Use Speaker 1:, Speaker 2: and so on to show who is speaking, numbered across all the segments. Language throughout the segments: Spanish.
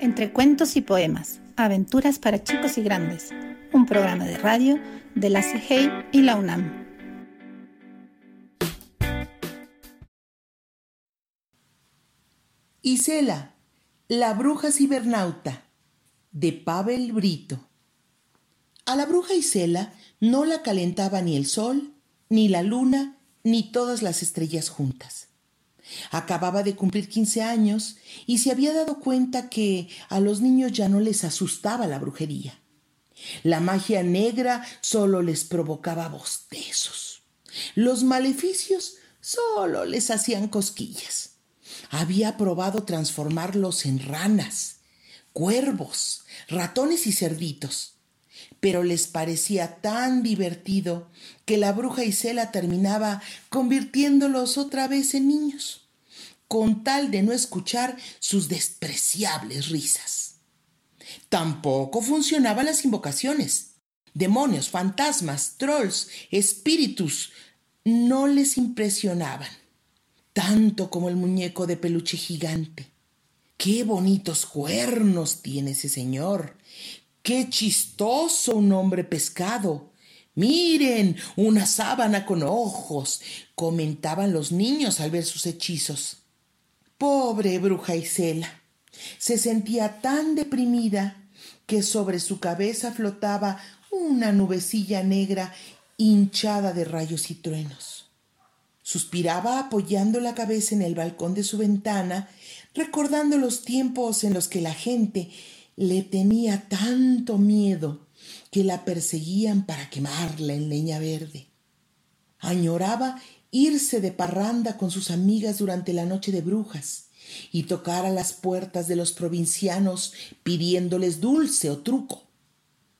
Speaker 1: Entre cuentos y poemas, aventuras para chicos y grandes, un programa de radio de la CIGEI y la UNAM.
Speaker 2: Isela, la bruja cibernauta, de Pavel Brito. A la bruja Isela no la calentaba ni el sol, ni la luna, ni todas las estrellas juntas. Acababa de cumplir 15 años y se había dado cuenta que a los niños ya no les asustaba la brujería. La magia negra solo les provocaba bostezos. Los maleficios solo les hacían cosquillas. Había probado transformarlos en ranas, cuervos, ratones y cerditos, pero les parecía tan divertido que la bruja Isela terminaba convirtiéndolos otra vez en niños, con tal de no escuchar sus despreciables risas. Tampoco funcionaban las invocaciones. Demonios, fantasmas, trolls, espíritus no les impresionaban, tanto como el muñeco de peluche gigante. Qué bonitos cuernos tiene ese señor. Qué chistoso un hombre pescado. Miren, una sábana con ojos, comentaban los niños al ver sus hechizos. Pobre bruja Isela. Se sentía tan deprimida que sobre su cabeza flotaba una nubecilla negra hinchada de rayos y truenos. Suspiraba apoyando la cabeza en el balcón de su ventana, recordando los tiempos en los que la gente le tenía tanto miedo que la perseguían para quemarla en leña verde. Añoraba irse de parranda con sus amigas durante la noche de brujas y tocar a las puertas de los provincianos pidiéndoles dulce o truco.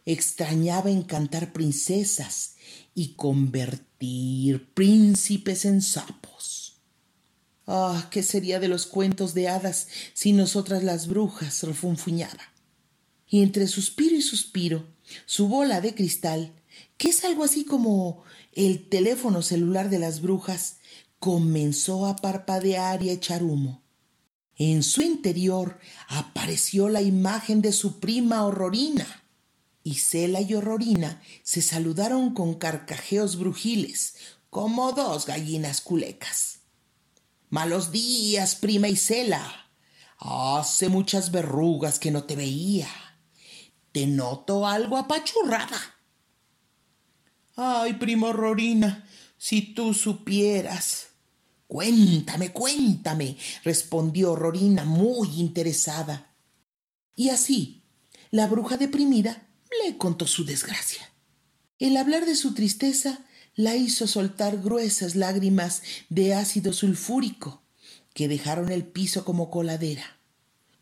Speaker 2: Extrañaba encantar princesas y convertir príncipes en sapos. Ah, ¿qué sería de los cuentos de hadas si nosotras las brujas? refunfuñaba y entre suspiro y suspiro, su bola de cristal, que es algo así como el teléfono celular de las brujas, comenzó a parpadear y a echar humo. En su interior apareció la imagen de su prima Horrorina. Y Cela y Horrorina se saludaron con carcajeos brujiles, como dos gallinas culecas. Malos días, prima Isela. Hace muchas verrugas que no te veía. Te noto algo apachurrada. Ay, primo Rorina, si tú supieras. Cuéntame, cuéntame, respondió Rorina muy interesada. Y así, la bruja deprimida le contó su desgracia. El hablar de su tristeza la hizo soltar gruesas lágrimas de ácido sulfúrico que dejaron el piso como coladera.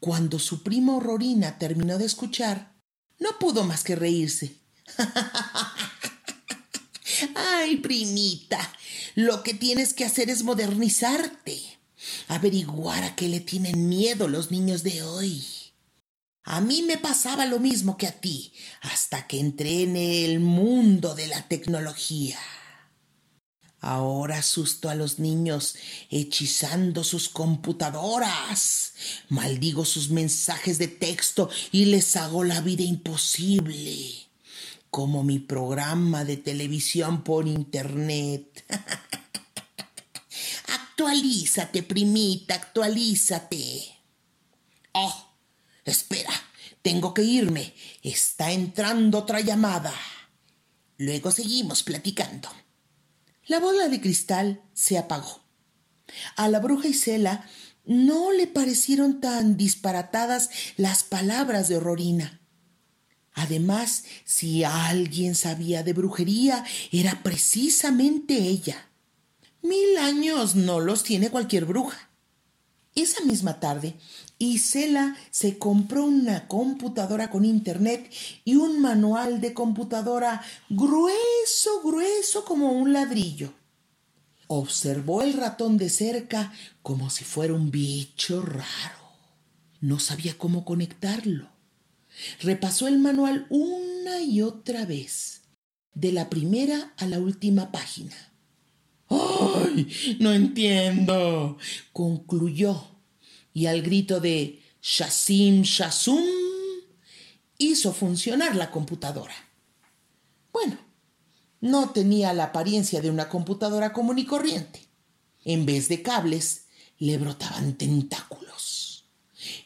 Speaker 2: Cuando su primo Rorina terminó de escuchar, no pudo más que reírse. Ay, primita, lo que tienes que hacer es modernizarte, averiguar a qué le tienen miedo los niños de hoy. A mí me pasaba lo mismo que a ti, hasta que entré en el mundo de la tecnología. Ahora asusto a los niños hechizando sus computadoras. Maldigo sus mensajes de texto y les hago la vida imposible. Como mi programa de televisión por internet. actualízate, primita, actualízate. Oh, espera, tengo que irme. Está entrando otra llamada. Luego seguimos platicando. La bola de cristal se apagó. A la bruja Isela no le parecieron tan disparatadas las palabras de Horrorina. Además, si alguien sabía de brujería, era precisamente ella. Mil años no los tiene cualquier bruja. Esa misma tarde, Isela se compró una computadora con internet y un manual de computadora grueso, grueso como un ladrillo. Observó el ratón de cerca como si fuera un bicho raro. No sabía cómo conectarlo. Repasó el manual una y otra vez, de la primera a la última página. ¡Ay! No entiendo. concluyó, y al grito de Shasim Shasum, hizo funcionar la computadora. Bueno, no tenía la apariencia de una computadora común y corriente. En vez de cables, le brotaban tentáculos.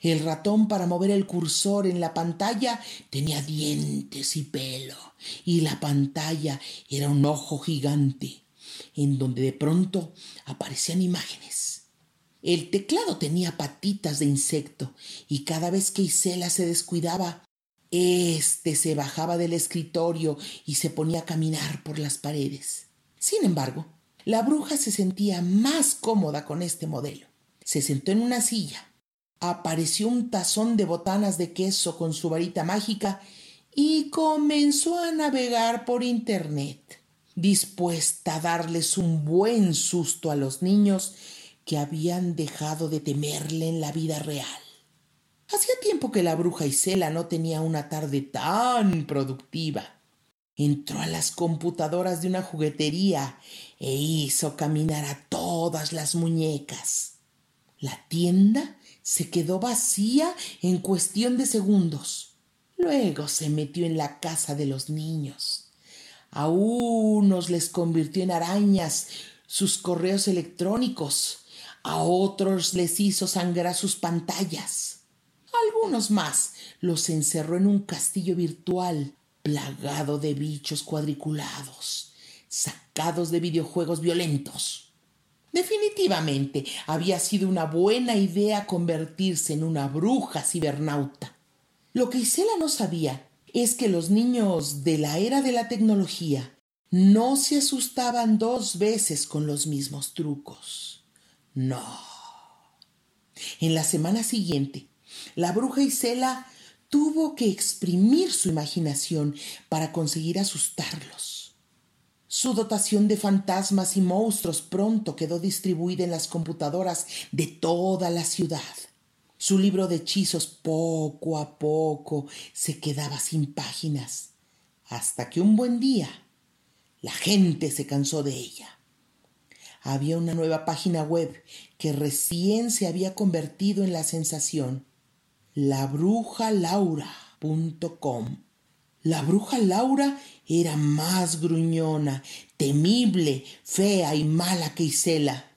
Speaker 2: El ratón para mover el cursor en la pantalla tenía dientes y pelo, y la pantalla era un ojo gigante, en donde de pronto aparecían imágenes. El teclado tenía patitas de insecto, y cada vez que Isela se descuidaba, este se bajaba del escritorio y se ponía a caminar por las paredes. Sin embargo, la bruja se sentía más cómoda con este modelo. Se sentó en una silla, apareció un tazón de botanas de queso con su varita mágica y comenzó a navegar por Internet, dispuesta a darles un buen susto a los niños que habían dejado de temerle en la vida real. Hacía tiempo que la bruja Isela no tenía una tarde tan productiva. Entró a las computadoras de una juguetería e hizo caminar a todas las muñecas. La tienda se quedó vacía en cuestión de segundos. Luego se metió en la casa de los niños. A unos les convirtió en arañas sus correos electrónicos, a otros les hizo sangrar sus pantallas algunos más los encerró en un castillo virtual plagado de bichos cuadriculados, sacados de videojuegos violentos. Definitivamente había sido una buena idea convertirse en una bruja cibernauta. Lo que Isela no sabía es que los niños de la era de la tecnología no se asustaban dos veces con los mismos trucos. No. En la semana siguiente, la bruja Isela tuvo que exprimir su imaginación para conseguir asustarlos. Su dotación de fantasmas y monstruos pronto quedó distribuida en las computadoras de toda la ciudad. Su libro de hechizos poco a poco se quedaba sin páginas, hasta que un buen día la gente se cansó de ella. Había una nueva página web que recién se había convertido en la sensación labrujalaura.com. La bruja Laura era más gruñona, temible, fea y mala que Isela.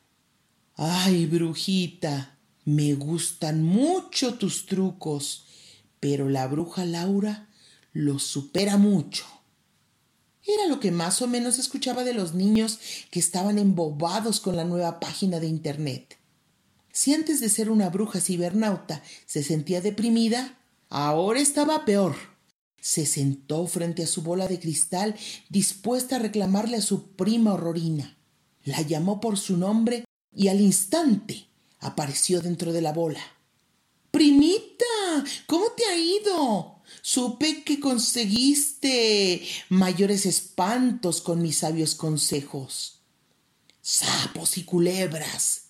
Speaker 2: Ay, brujita, me gustan mucho tus trucos, pero la bruja Laura los supera mucho. Era lo que más o menos escuchaba de los niños que estaban embobados con la nueva página de Internet. Si antes de ser una bruja cibernauta se sentía deprimida, ahora estaba peor. Se sentó frente a su bola de cristal dispuesta a reclamarle a su prima Horrorina. La llamó por su nombre y al instante apareció dentro de la bola. Primita, ¿cómo te ha ido? Supe que conseguiste mayores espantos con mis sabios consejos. Sapos y culebras,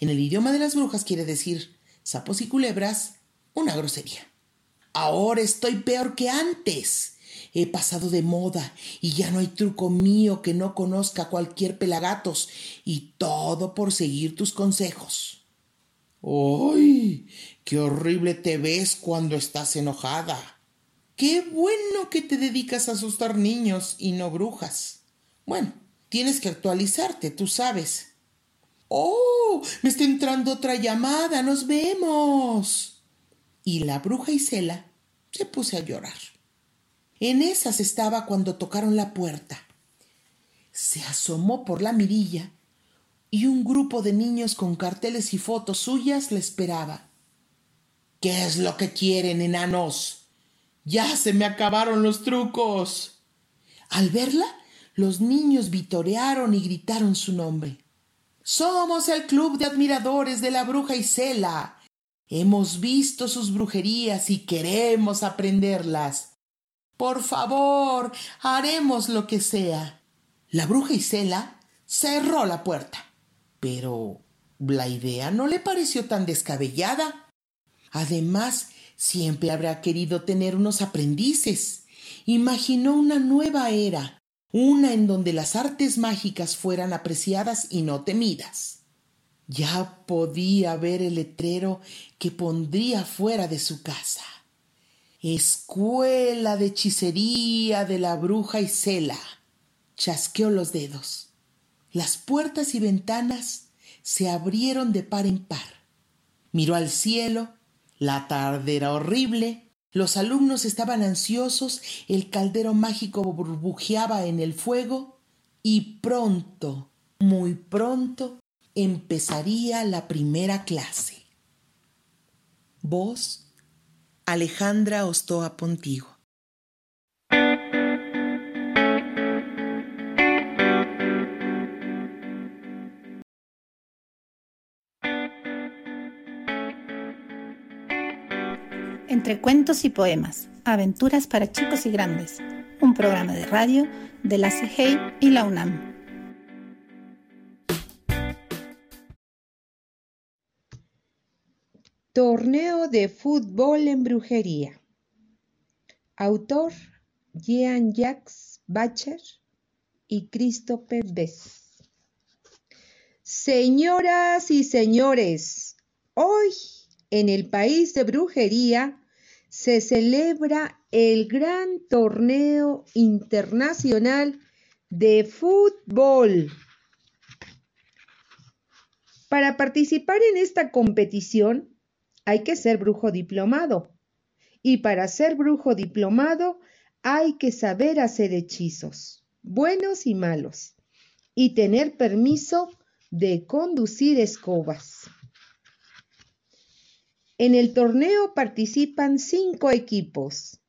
Speaker 2: en el idioma de las brujas quiere decir sapos y culebras, una grosería. Ahora estoy peor que antes. He pasado de moda y ya no hay truco mío que no conozca cualquier pelagatos y todo por seguir tus consejos. ¡Ay! ¡Qué horrible te ves cuando estás enojada! ¡Qué bueno que te dedicas a asustar niños y no brujas! Bueno, tienes que actualizarte, tú sabes. ¡Oh! Me está entrando otra llamada. Nos vemos. Y la bruja Isela se puso a llorar. En esas estaba cuando tocaron la puerta. Se asomó por la mirilla y un grupo de niños con carteles y fotos suyas le esperaba. ¿Qué es lo que quieren, enanos? Ya se me acabaron los trucos. Al verla, los niños vitorearon y gritaron su nombre. Somos el club de admiradores de la bruja Isela. Hemos visto sus brujerías y queremos aprenderlas. Por favor, haremos lo que sea. La bruja Isela cerró la puerta. Pero la idea no le pareció tan descabellada. Además, siempre habrá querido tener unos aprendices. Imaginó una nueva era, una en donde las artes mágicas fueran apreciadas y no temidas. Ya podía ver el letrero que pondría fuera de su casa. Escuela de hechicería de la bruja Isela. Chasqueó los dedos. Las puertas y ventanas se abrieron de par en par. Miró al cielo. La tarde era horrible. Los alumnos estaban ansiosos. El caldero mágico burbujeaba en el fuego. Y pronto, muy pronto, empezaría la primera clase. Voz Alejandra Ostoa Pontigo.
Speaker 1: Entre cuentos y poemas, aventuras para chicos y grandes, un programa de radio de la CIGEI y la UNAM.
Speaker 3: Torneo de fútbol en brujería. Autor Jean-Jacques Bacher y Christopher Bess. Señoras y señores, hoy en el país de brujería se celebra el gran torneo internacional de fútbol. Para participar en esta competición hay que ser brujo diplomado. Y para ser brujo diplomado hay que saber hacer hechizos, buenos y malos, y tener permiso de conducir escobas. En el torneo participan cinco equipos.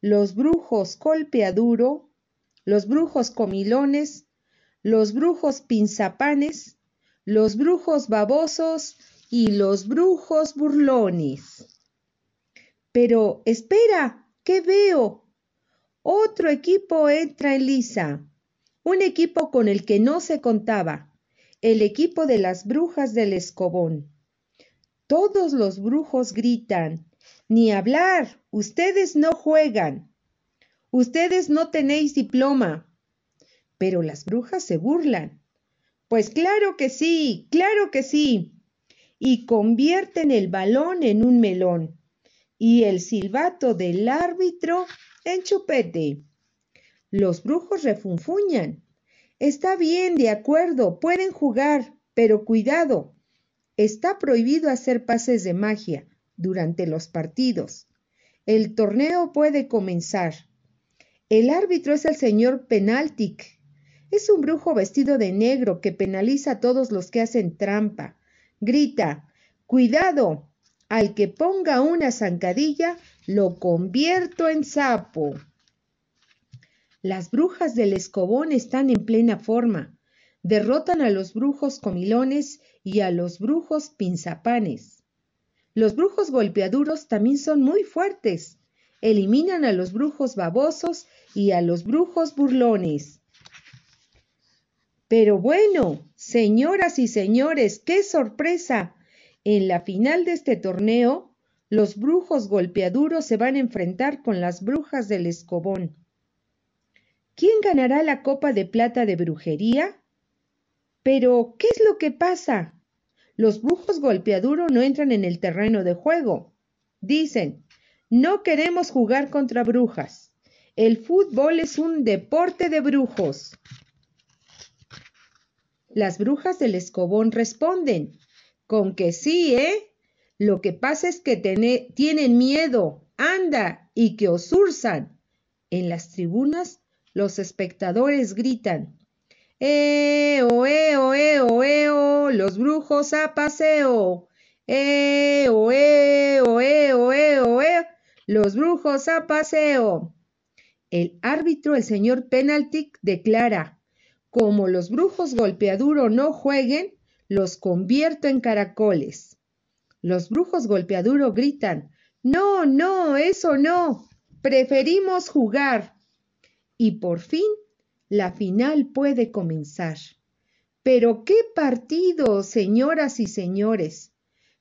Speaker 3: Los brujos colpeaduro, los brujos comilones, los brujos pinzapanes, los brujos babosos y los brujos burlones. Pero espera, ¿qué veo? Otro equipo entra en lisa, un equipo con el que no se contaba, el equipo de las brujas del escobón. Todos los brujos gritan, ni hablar, ustedes no juegan, ustedes no tenéis diploma. Pero las brujas se burlan. Pues claro que sí, claro que sí y convierten el balón en un melón y el silbato del árbitro en chupete. Los brujos refunfuñan. Está bien, de acuerdo, pueden jugar, pero cuidado. Está prohibido hacer pases de magia durante los partidos. El torneo puede comenzar. El árbitro es el señor Penaltic. Es un brujo vestido de negro que penaliza a todos los que hacen trampa, grita, cuidado, al que ponga una zancadilla, lo convierto en sapo. Las brujas del escobón están en plena forma. Derrotan a los brujos comilones y a los brujos pinzapanes. Los brujos golpeaduros también son muy fuertes. Eliminan a los brujos babosos y a los brujos burlones. Pero bueno, señoras y señores, qué sorpresa. En la final de este torneo, los brujos golpeaduros se van a enfrentar con las brujas del escobón. ¿Quién ganará la copa de plata de brujería? Pero, ¿qué es lo que pasa? Los brujos golpeaduros no entran en el terreno de juego. Dicen, no queremos jugar contra brujas. El fútbol es un deporte de brujos. Las brujas del escobón responden, con que sí, ¿eh? Lo que pasa es que tienen miedo, anda, y que os urzan. En las tribunas los espectadores gritan, ¡Eh, oh, eh, oh, eh, oh, eh, oh, los brujos a paseo! ¡Eh, oh, eh, oh, eh, oh, eh, oh, eh, los brujos a paseo! El árbitro, el señor Penaltic, declara, como los brujos golpeaduro no jueguen, los convierto en caracoles. Los brujos golpeaduro gritan, no, no, eso no, preferimos jugar. Y por fin la final puede comenzar. Pero qué partido, señoras y señores.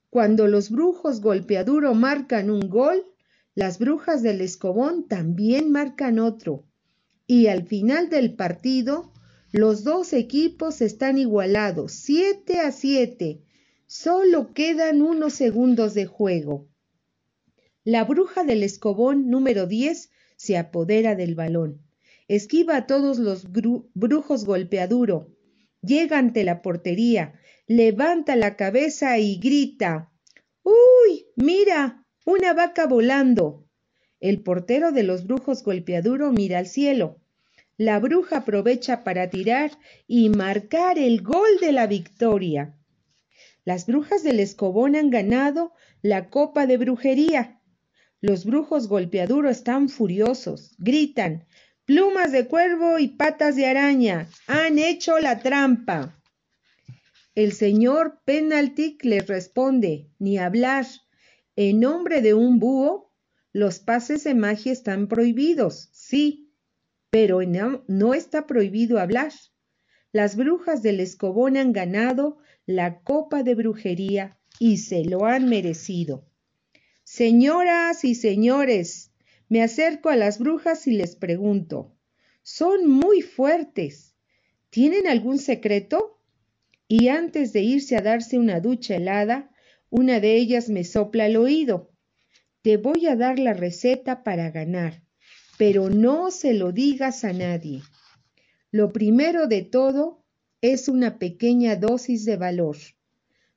Speaker 3: Cuando los brujos golpeaduro marcan un gol, las brujas del escobón también marcan otro. Y al final del partido, los dos equipos están igualados, 7 a 7, Solo quedan unos segundos de juego. La bruja del escobón número 10 se apodera del balón. Esquiva a todos los brujos golpeaduro. Llega ante la portería, levanta la cabeza y grita. ¡Uy! Mira, una vaca volando. El portero de los brujos golpeaduro mira al cielo. La bruja aprovecha para tirar y marcar el gol de la victoria. Las brujas del Escobón han ganado la copa de brujería. Los brujos golpeaduro están furiosos. Gritan, plumas de cuervo y patas de araña. Han hecho la trampa. El señor Penaltic les responde, ni hablar. En nombre de un búho, los pases de magia están prohibidos, sí, pero no, está prohibido hablar. Las brujas del Escobón han ganado la copa de brujería y se lo han merecido. Señoras y señores, me acerco a las brujas y les pregunto, son muy fuertes. ¿Tienen algún secreto? Y antes de irse a darse una ducha helada, una de ellas me sopla al oído. Te voy a dar la receta para ganar, pero no se lo digas a nadie. Lo primero de todo es una pequeña dosis de valor.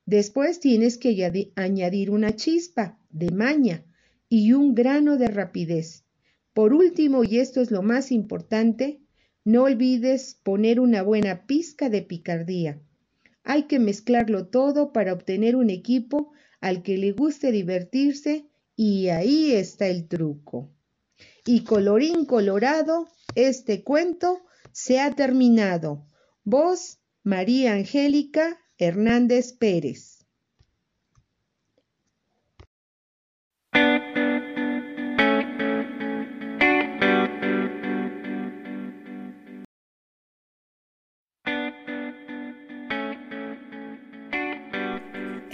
Speaker 3: Después tienes que añadir una chispa de maña y un grano de rapidez. Por último, y esto es lo más importante, no olvides poner una buena pizca de picardía. Hay que mezclarlo todo para obtener un equipo al que le guste divertirse y ahí está el truco. Y colorín colorado, este cuento se ha terminado. Voz María Angélica Hernández Pérez.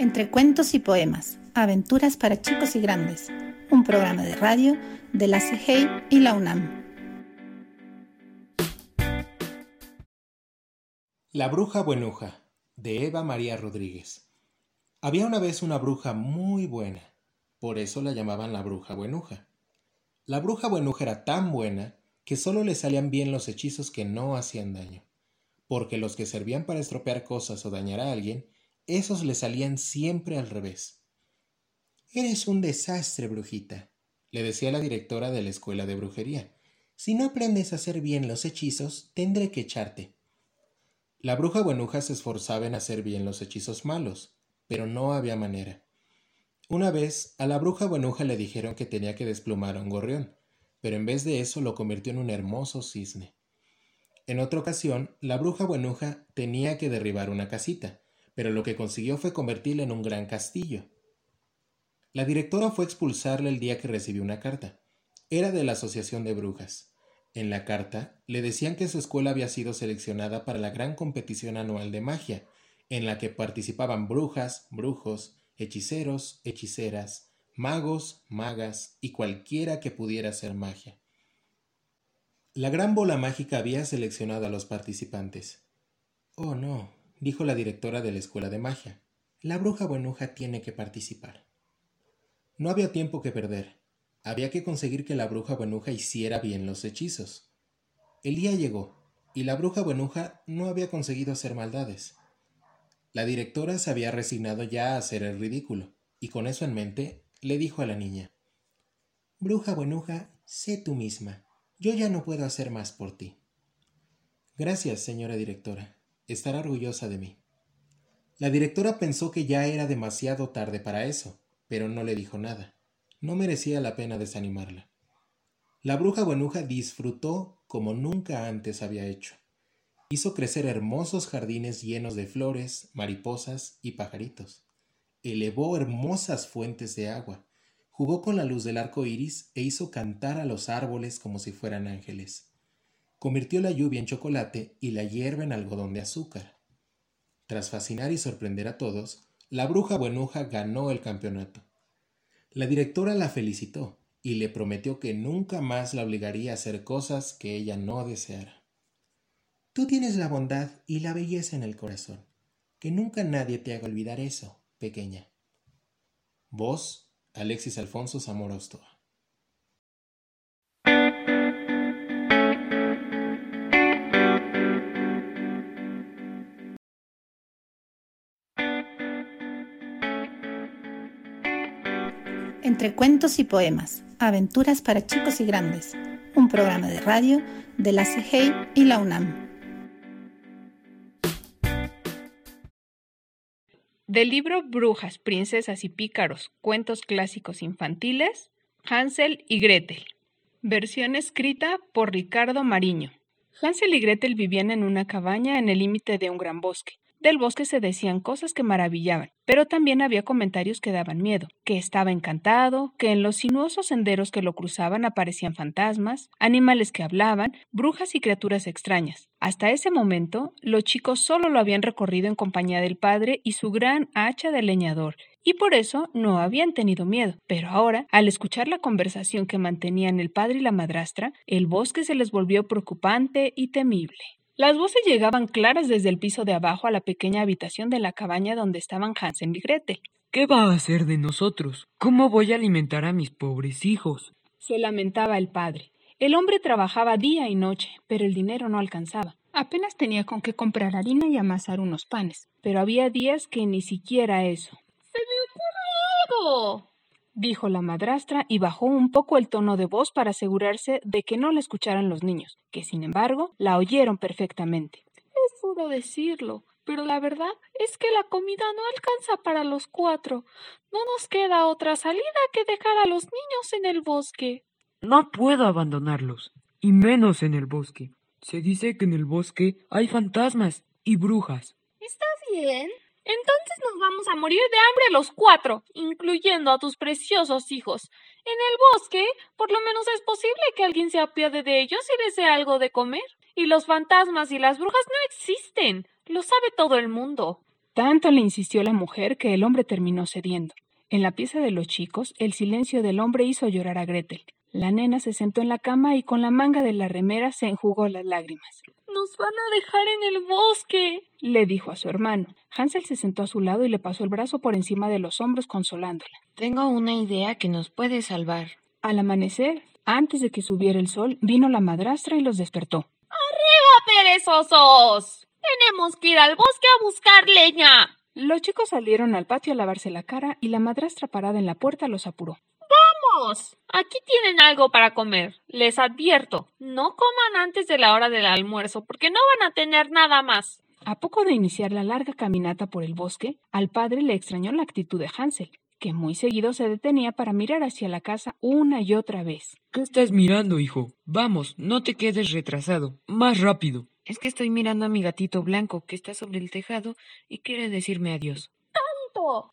Speaker 1: Entre cuentos y poemas, aventuras para chicos y grandes, un programa de radio de la CIGEI y la UNAM.
Speaker 4: La bruja buenuja de Eva María Rodríguez. Había una vez una bruja muy buena, por eso la llamaban la bruja buenuja. La bruja buenuja era tan buena que solo le salían bien los hechizos que no hacían daño, porque los que servían para estropear cosas o dañar a alguien, esos le salían siempre al revés. Eres un desastre, brujita, le decía la directora de la escuela de brujería. Si no aprendes a hacer bien los hechizos, tendré que echarte. La bruja buenuja se esforzaba en hacer bien los hechizos malos, pero no había manera. Una vez a la bruja buenuja le dijeron que tenía que desplumar a un gorrión, pero en vez de eso lo convirtió en un hermoso cisne. En otra ocasión, la bruja buenuja tenía que derribar una casita, pero lo que consiguió fue convertirla en un gran castillo. La directora fue a expulsarle el día que recibió una carta. Era de la Asociación de Brujas. En la carta le decían que su escuela había sido seleccionada para la gran competición anual de magia, en la que participaban brujas, brujos, hechiceros, hechiceras, magos, magas y cualquiera que pudiera hacer magia. La gran bola mágica había seleccionado a los participantes. Oh, no, dijo la directora de la escuela de magia. La bruja buenuja tiene que participar. No había tiempo que perder. Había que conseguir que la bruja buenuja hiciera bien los hechizos. El día llegó, y la bruja buenuja no había conseguido hacer maldades. La directora se había resignado ya a hacer el ridículo, y con eso en mente le dijo a la niña Bruja buenuja, sé tú misma. Yo ya no puedo hacer más por ti. Gracias, señora directora. Estará orgullosa de mí. La directora pensó que ya era demasiado tarde para eso, pero no le dijo nada. No merecía la pena desanimarla. La bruja buenuja disfrutó como nunca antes había hecho. Hizo crecer hermosos jardines llenos de flores, mariposas y pajaritos. Elevó hermosas fuentes de agua. Jugó con la luz del arco iris e hizo cantar a los árboles como si fueran ángeles. Convirtió la lluvia en chocolate y la hierba en algodón de azúcar. Tras fascinar y sorprender a todos, la bruja buenuja ganó el campeonato. La directora la felicitó y le prometió que nunca más la obligaría a hacer cosas que ella no deseara. Tú tienes la bondad y la belleza en el corazón. Que nunca nadie te haga olvidar eso, pequeña. Voz, Alexis Alfonso Zamora Ostoa.
Speaker 1: Cuentos y poemas, aventuras para chicos y grandes, un programa de radio de la CGI y la UNAM.
Speaker 5: Del libro Brujas, Princesas y Pícaros, Cuentos Clásicos Infantiles, Hansel y Gretel. Versión escrita por Ricardo Mariño. Hansel y Gretel vivían en una cabaña en el límite de un gran bosque. Del bosque se decían cosas que maravillaban, pero también había comentarios que daban miedo, que estaba encantado, que en los sinuosos senderos que lo cruzaban aparecían fantasmas, animales que hablaban, brujas y criaturas extrañas. Hasta ese momento, los chicos solo lo habían recorrido en compañía del padre y su gran hacha de leñador, y por eso no habían tenido miedo. Pero ahora, al escuchar la conversación que mantenían el padre y la madrastra, el bosque se les volvió preocupante y temible. Las voces llegaban claras desde el piso de abajo a la pequeña habitación de la cabaña donde estaban Hansen y Gretel.
Speaker 6: ¿Qué va a hacer de nosotros? ¿Cómo voy a alimentar a mis pobres hijos?
Speaker 5: Se lamentaba el padre. El hombre trabajaba día y noche, pero el dinero no alcanzaba. Apenas tenía con qué comprar harina y amasar unos panes, pero había días que ni siquiera eso.
Speaker 7: ¡Se me ocurre algo!
Speaker 5: Dijo la madrastra y bajó un poco el tono de voz para asegurarse de que no la escucharan los niños, que sin embargo la oyeron perfectamente.
Speaker 7: Es duro decirlo, pero la verdad es que la comida no alcanza para los cuatro. No nos queda otra salida que dejar a los niños en el bosque.
Speaker 6: No puedo abandonarlos, y menos en el bosque. Se dice que en el bosque hay fantasmas y brujas.
Speaker 7: ¿Estás bien? Entonces nos vamos a morir de hambre los cuatro, incluyendo a tus preciosos hijos. En el bosque, por lo menos es posible que alguien se apiade de ellos y les dé algo de comer. Y los fantasmas y las brujas no existen. Lo sabe todo el mundo.
Speaker 5: Tanto le insistió la mujer que el hombre terminó cediendo. En la pieza de los chicos, el silencio del hombre hizo llorar a Gretel. La nena se sentó en la cama y con la manga de la remera se enjugó las lágrimas.
Speaker 7: Nos van a dejar en el bosque,
Speaker 5: le dijo a su hermano. Hansel se sentó a su lado y le pasó el brazo por encima de los hombros consolándola.
Speaker 8: Tengo una idea que nos puede salvar.
Speaker 5: Al amanecer, antes de que subiera el sol, vino la madrastra y los despertó.
Speaker 7: ¡Arriba, perezosos! Tenemos que ir al bosque a buscar leña.
Speaker 5: Los chicos salieron al patio a lavarse la cara y la madrastra parada en la puerta los apuró.
Speaker 7: ¡Vamos! Aquí tienen algo para comer. Les advierto, no coman antes de la hora del almuerzo porque no van a tener nada más.
Speaker 5: A poco de iniciar la larga caminata por el bosque, al padre le extrañó la actitud de Hansel, que muy seguido se detenía para mirar hacia la casa una y otra vez.
Speaker 6: ¿Qué estás mirando, hijo? Vamos, no te quedes retrasado. Más rápido.
Speaker 8: Es que estoy mirando a mi gatito blanco que está sobre el tejado y quiere decirme adiós.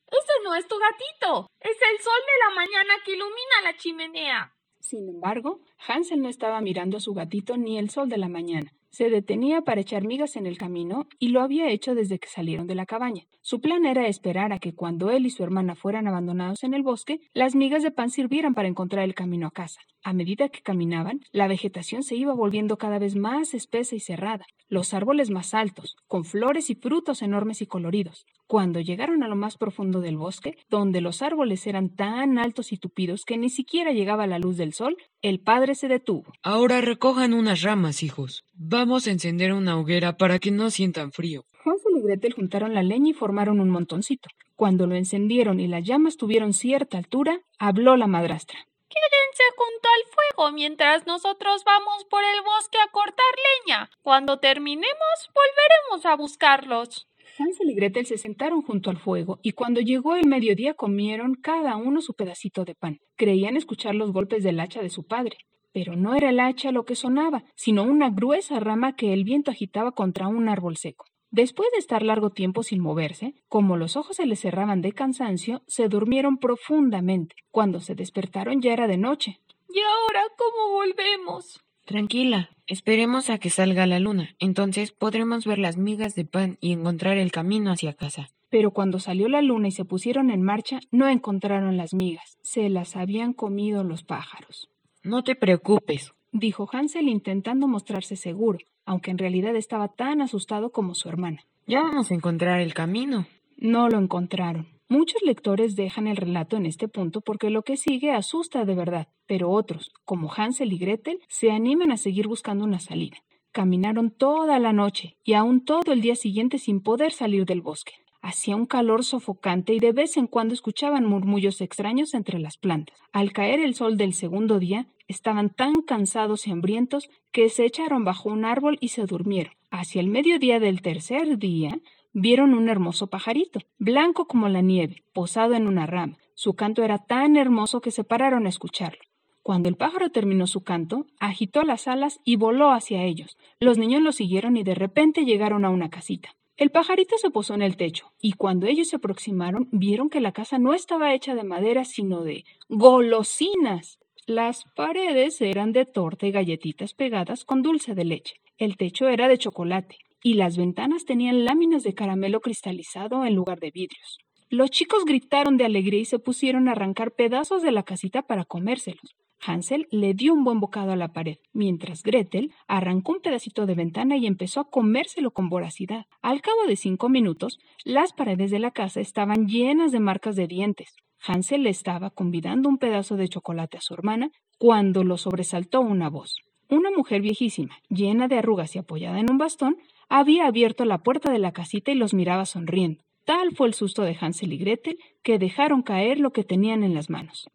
Speaker 7: Ese no es tu gatito. Es el sol de la mañana que ilumina la chimenea.
Speaker 5: Sin embargo, Hansel no estaba mirando a su gatito ni el sol de la mañana. Se detenía para echar migas en el camino y lo había hecho desde que salieron de la cabaña. Su plan era esperar a que cuando él y su hermana fueran abandonados en el bosque, las migas de pan sirvieran para encontrar el camino a casa. A medida que caminaban, la vegetación se iba volviendo cada vez más espesa y cerrada, los árboles más altos, con flores y frutos enormes y coloridos. Cuando llegaron a lo más profundo del bosque, donde los árboles eran tan altos y tupidos que ni siquiera llegaba la luz del sol, el padre se detuvo.
Speaker 6: Ahora recojan unas ramas, hijos. Vamos a encender una hoguera para que no sientan frío.
Speaker 5: Hansel y Gretel juntaron la leña y formaron un montoncito. Cuando lo encendieron y las llamas tuvieron cierta altura, habló la madrastra.
Speaker 7: Quédense junto al fuego mientras nosotros vamos por el bosque a cortar leña. Cuando terminemos, volveremos a buscarlos.
Speaker 5: Hansel y Gretel se sentaron junto al fuego y cuando llegó el mediodía comieron cada uno su pedacito de pan. Creían escuchar los golpes del hacha de su padre, pero no era el hacha lo que sonaba, sino una gruesa rama que el viento agitaba contra un árbol seco. Después de estar largo tiempo sin moverse, como los ojos se les cerraban de cansancio, se durmieron profundamente. Cuando se despertaron ya era de noche.
Speaker 7: ¿Y ahora cómo volvemos?
Speaker 8: Tranquila, esperemos a que salga la luna, entonces podremos ver las migas de pan y encontrar el camino hacia casa.
Speaker 5: Pero cuando salió la luna y se pusieron en marcha, no encontraron las migas, se las habían comido los pájaros.
Speaker 8: No te preocupes,
Speaker 5: dijo Hansel intentando mostrarse seguro, aunque en realidad estaba tan asustado como su hermana.
Speaker 8: Ya vamos a encontrar el camino.
Speaker 5: No lo encontraron. Muchos lectores dejan el relato en este punto porque lo que sigue asusta de verdad, pero otros, como Hansel y Gretel, se animan a seguir buscando una salida. Caminaron toda la noche y aún todo el día siguiente sin poder salir del bosque. Hacía un calor sofocante y de vez en cuando escuchaban murmullos extraños entre las plantas. Al caer el sol del segundo día, estaban tan cansados y hambrientos que se echaron bajo un árbol y se durmieron. Hacia el mediodía del tercer día, vieron un hermoso pajarito, blanco como la nieve, posado en una rama. Su canto era tan hermoso que se pararon a escucharlo. Cuando el pájaro terminó su canto, agitó las alas y voló hacia ellos. Los niños lo siguieron y de repente llegaron a una casita. El pajarito se posó en el techo, y cuando ellos se aproximaron vieron que la casa no estaba hecha de madera, sino de golosinas. Las paredes eran de torta y galletitas pegadas con dulce de leche. El techo era de chocolate, y las ventanas tenían láminas de caramelo cristalizado en lugar de vidrios. Los chicos gritaron de alegría y se pusieron a arrancar pedazos de la casita para comérselos. Hansel le dio un buen bocado a la pared, mientras Gretel arrancó un pedacito de ventana y empezó a comérselo con voracidad. Al cabo de cinco minutos, las paredes de la casa estaban llenas de marcas de dientes. Hansel le estaba convidando un pedazo de chocolate a su hermana cuando lo sobresaltó una voz. Una mujer viejísima, llena de arrugas y apoyada en un bastón, había abierto la puerta de la casita y los miraba sonriendo. Tal fue el susto de Hansel y Gretel que dejaron caer lo que tenían en las manos.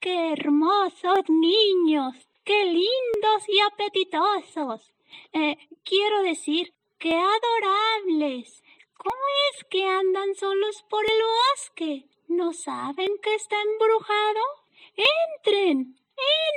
Speaker 9: ¡Qué hermosos niños! ¡Qué lindos y apetitosos! Eh, quiero decir, qué adorables. ¿Cómo es que andan solos por el bosque? ¿No saben que está embrujado? Entren,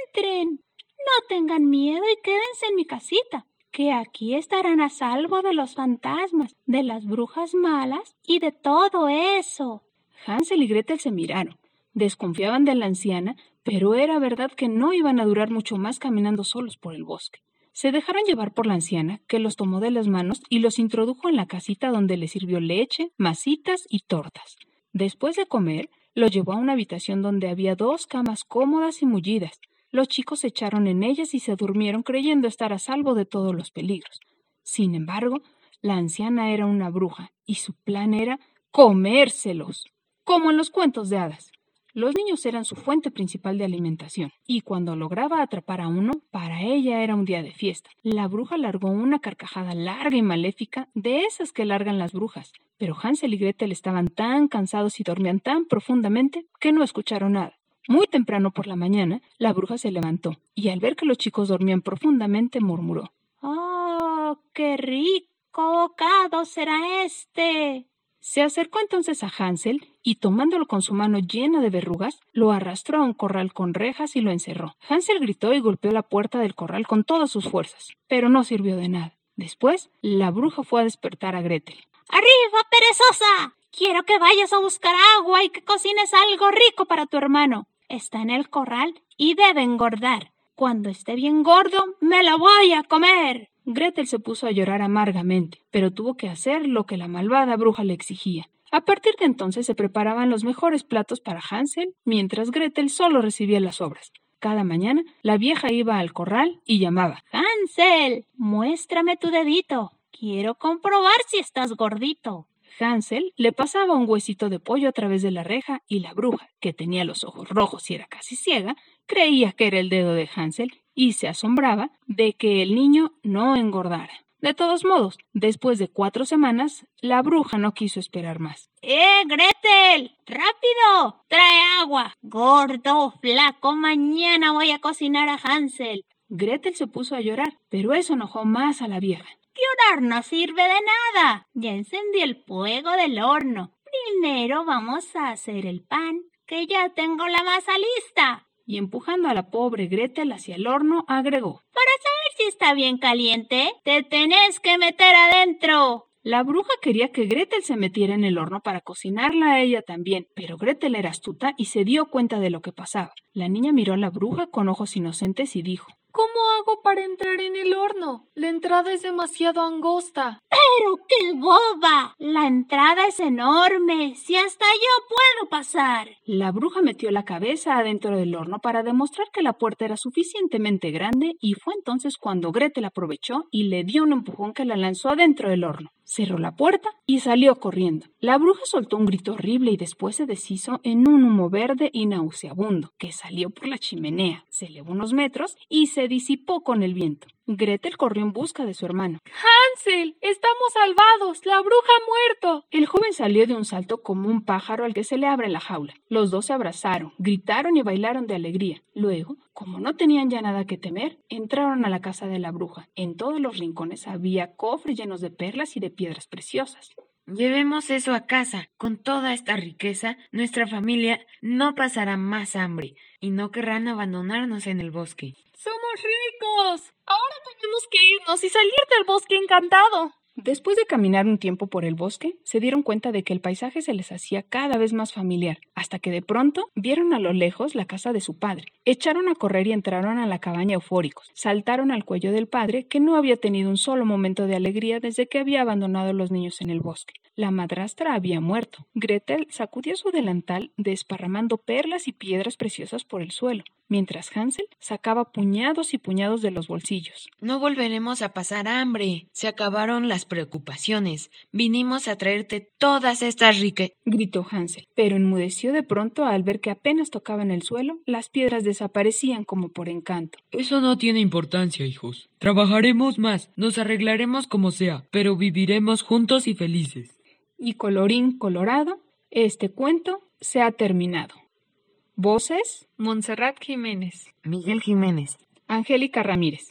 Speaker 9: entren. No tengan miedo y quédense en mi casita, que aquí estarán a salvo de los fantasmas, de las brujas malas y de todo eso.
Speaker 5: Hansel y Gretel se miraron. Desconfiaban de la anciana, pero era verdad que no iban a durar mucho más caminando solos por el bosque. Se dejaron llevar por la anciana, que los tomó de las manos y los introdujo en la casita donde les sirvió leche, masitas y tortas. Después de comer, los llevó a una habitación donde había dos camas cómodas y mullidas. Los chicos se echaron en ellas y se durmieron creyendo estar a salvo de todos los peligros. Sin embargo, la anciana era una bruja y su plan era comérselos, como en los cuentos de hadas. Los niños eran su fuente principal de alimentación, y cuando lograba atrapar a uno, para ella era un día de fiesta. La bruja largó una carcajada larga y maléfica, de esas que largan las brujas, pero Hansel y Gretel estaban tan cansados y dormían tan profundamente que no escucharon nada. Muy temprano por la mañana, la bruja se levantó, y al ver que los chicos dormían profundamente, murmuró
Speaker 9: ¡Oh, qué rico bocado será este!
Speaker 5: Se acercó entonces a Hansel y tomándolo con su mano llena de verrugas, lo arrastró a un corral con rejas y lo encerró. Hansel gritó y golpeó la puerta del corral con todas sus fuerzas, pero no sirvió de nada. Después, la bruja fue a despertar a Gretel.
Speaker 9: ¡Arriba, perezosa! Quiero que vayas a buscar agua y que cocines algo rico para tu hermano. Está en el corral y debe engordar. Cuando esté bien gordo, me lo voy a comer.
Speaker 5: Gretel se puso a llorar amargamente, pero tuvo que hacer lo que la malvada bruja le exigía. A partir de entonces se preparaban los mejores platos para Hansel, mientras Gretel solo recibía las obras. Cada mañana la vieja iba al corral y llamaba
Speaker 9: Hansel, muéstrame tu dedito. Quiero comprobar si estás gordito.
Speaker 5: Hansel le pasaba un huesito de pollo a través de la reja y la bruja, que tenía los ojos rojos y era casi ciega, creía que era el dedo de Hansel y se asombraba de que el niño no engordara. De todos modos, después de cuatro semanas, la bruja no quiso esperar más.
Speaker 9: ¡Eh, Gretel! ¡Rápido! ¡Trae agua! Gordo, flaco, mañana voy a cocinar a Hansel.
Speaker 5: Gretel se puso a llorar, pero eso enojó más a la vieja.
Speaker 9: Llorar no sirve de nada. Ya encendí el fuego del horno. Primero vamos a hacer el pan, que ya tengo la masa lista.
Speaker 5: Y empujando a la pobre Gretel hacia el horno, agregó
Speaker 9: Para saber si está bien caliente, te tenés que meter adentro.
Speaker 5: La bruja quería que Gretel se metiera en el horno para cocinarla a ella también, pero Gretel era astuta y se dio cuenta de lo que pasaba. La niña miró a la bruja con ojos inocentes y dijo
Speaker 7: ¿Cómo hago para entrar en el horno? La entrada es demasiado angosta.
Speaker 9: Pero qué boba. La entrada es enorme. Si hasta yo puedo pasar.
Speaker 5: La bruja metió la cabeza adentro del horno para demostrar que la puerta era suficientemente grande y fue entonces cuando Gretel aprovechó y le dio un empujón que la lanzó adentro del horno. Cerró la puerta y salió corriendo. La bruja soltó un grito horrible y después se deshizo en un humo verde y nauseabundo que salió por la chimenea, se elevó unos metros y se disipó con el viento. Gretel corrió en busca de su hermano.
Speaker 7: Hansel, estamos salvados. La bruja ha muerto.
Speaker 5: El joven salió de un salto como un pájaro al que se le abre la jaula. Los dos se abrazaron, gritaron y bailaron de alegría. Luego, como no tenían ya nada que temer, entraron a la casa de la bruja. En todos los rincones había cofres llenos de perlas y de piedras preciosas.
Speaker 8: Llevemos eso a casa. Con toda esta riqueza, nuestra familia no pasará más hambre y no querrán abandonarnos en el bosque.
Speaker 7: ¡Somos ricos! Ahora tenemos que irnos y salir del bosque encantado.
Speaker 5: Después de caminar un tiempo por el bosque, se dieron cuenta de que el paisaje se les hacía cada vez más familiar, hasta que de pronto vieron a lo lejos la casa de su padre. Echaron a correr y entraron a la cabaña eufóricos. Saltaron al cuello del padre, que no había tenido un solo momento de alegría desde que había abandonado a los niños en el bosque. La madrastra había muerto. Gretel sacudió su delantal desparramando perlas y piedras preciosas por el suelo, mientras Hansel sacaba puñados y puñados de los bolsillos.
Speaker 8: No volveremos a pasar hambre. Se acabaron las preocupaciones. Vinimos a traerte todas estas riquezas.
Speaker 5: gritó Hansel, pero enmudeció de pronto al ver que apenas tocaban el suelo, las piedras desaparecían como por encanto.
Speaker 6: Eso no tiene importancia, hijos. Trabajaremos más, nos arreglaremos como sea, pero viviremos juntos y felices
Speaker 5: y colorín colorado, este cuento se ha terminado. Voces:
Speaker 8: Montserrat Jiménez, Miguel Jiménez,
Speaker 5: Angélica Ramírez.